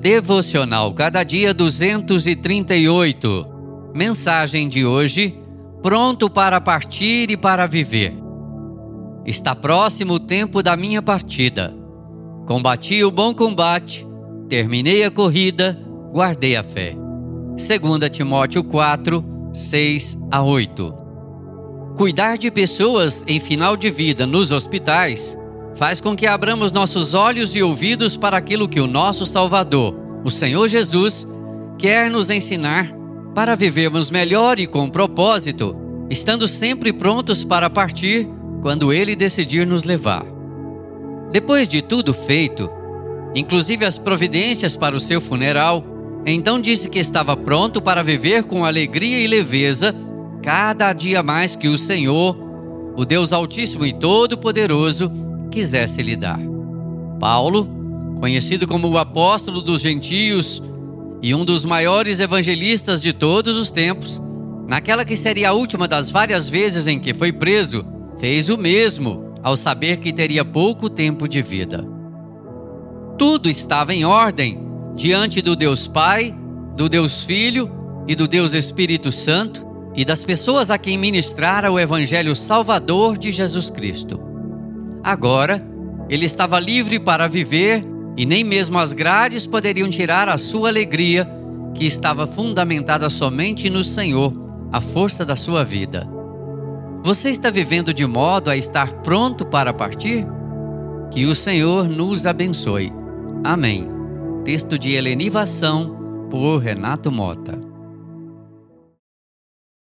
Devocional Cada Dia 238. Mensagem de hoje: Pronto para partir e para viver. Está próximo o tempo da minha partida. Combati o bom combate, terminei a corrida, guardei a fé. 2 Timóteo 4, 6 a 8. Cuidar de pessoas em final de vida nos hospitais faz com que abramos nossos olhos e ouvidos para aquilo que o nosso Salvador, o Senhor Jesus, quer nos ensinar para vivermos melhor e com propósito, estando sempre prontos para partir quando Ele decidir nos levar. Depois de tudo feito, inclusive as providências para o seu funeral, então disse que estava pronto para viver com alegria e leveza cada dia mais que o Senhor, o Deus Altíssimo e Todo-Poderoso, quisesse lhe dar. Paulo, conhecido como o apóstolo dos gentios e um dos maiores evangelistas de todos os tempos, naquela que seria a última das várias vezes em que foi preso, fez o mesmo ao saber que teria pouco tempo de vida. Tudo estava em ordem diante do Deus Pai, do Deus Filho e do Deus Espírito Santo e das pessoas a quem ministrara o Evangelho Salvador de Jesus Cristo. Agora, ele estava livre para viver e nem mesmo as grades poderiam tirar a sua alegria, que estava fundamentada somente no Senhor, a força da sua vida. Você está vivendo de modo a estar pronto para partir? Que o Senhor nos abençoe. Amém. Texto de Helenivação por Renato Mota.